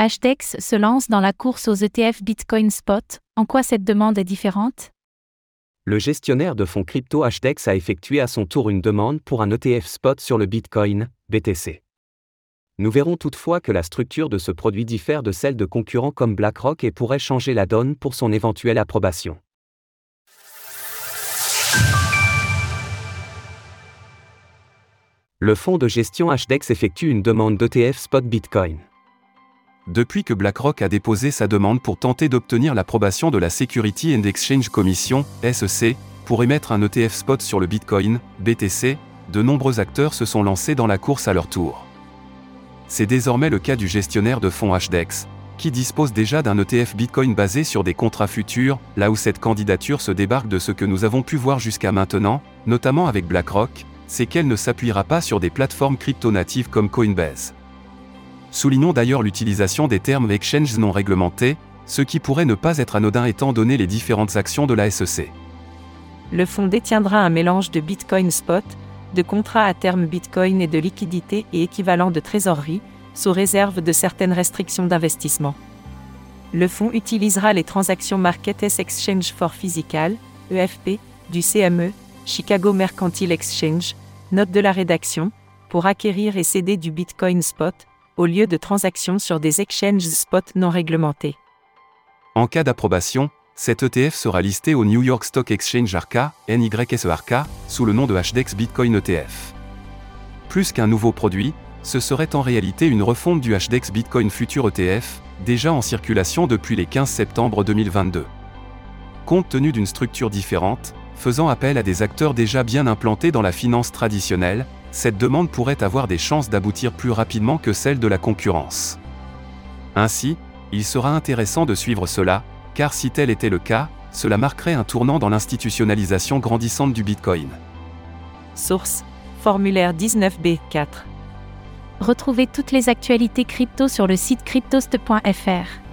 Hashdex se lance dans la course aux ETF Bitcoin Spot. En quoi cette demande est différente? Le gestionnaire de fonds crypto Hashdex a effectué à son tour une demande pour un ETF Spot sur le Bitcoin, BTC. Nous verrons toutefois que la structure de ce produit diffère de celle de concurrents comme BlackRock et pourrait changer la donne pour son éventuelle approbation. Le fonds de gestion Hashdex effectue une demande d'ETF Spot Bitcoin. Depuis que BlackRock a déposé sa demande pour tenter d'obtenir l'approbation de la Security and Exchange Commission, SEC, pour émettre un ETF spot sur le Bitcoin, BTC, de nombreux acteurs se sont lancés dans la course à leur tour. C'est désormais le cas du gestionnaire de fonds HDEX, qui dispose déjà d'un ETF Bitcoin basé sur des contrats futurs, là où cette candidature se débarque de ce que nous avons pu voir jusqu'à maintenant, notamment avec BlackRock, c'est qu'elle ne s'appuiera pas sur des plateformes crypto-natives comme Coinbase. Soulignons d'ailleurs l'utilisation des termes exchange non réglementés, ce qui pourrait ne pas être anodin étant donné les différentes actions de la SEC. Le fonds détiendra un mélange de Bitcoin Spot, de contrats à terme Bitcoin et de liquidités et équivalents de trésorerie, sous réserve de certaines restrictions d'investissement. Le fonds utilisera les transactions Markets Exchange for Physical, EFP, du CME, Chicago Mercantile Exchange, note de la rédaction, pour acquérir et céder du Bitcoin Spot, au lieu de transactions sur des exchanges spot non réglementés. En cas d'approbation, cet ETF sera listé au New York Stock Exchange ARCA, NYSERK, sous le nom de HDEX Bitcoin ETF. Plus qu'un nouveau produit, ce serait en réalité une refonte du HDEX Bitcoin Future ETF, déjà en circulation depuis les 15 septembre 2022. Compte tenu d'une structure différente, faisant appel à des acteurs déjà bien implantés dans la finance traditionnelle, cette demande pourrait avoir des chances d'aboutir plus rapidement que celle de la concurrence. Ainsi, il sera intéressant de suivre cela, car si tel était le cas, cela marquerait un tournant dans l'institutionnalisation grandissante du Bitcoin. Source Formulaire 19B4 Retrouvez toutes les actualités crypto sur le site cryptost.fr.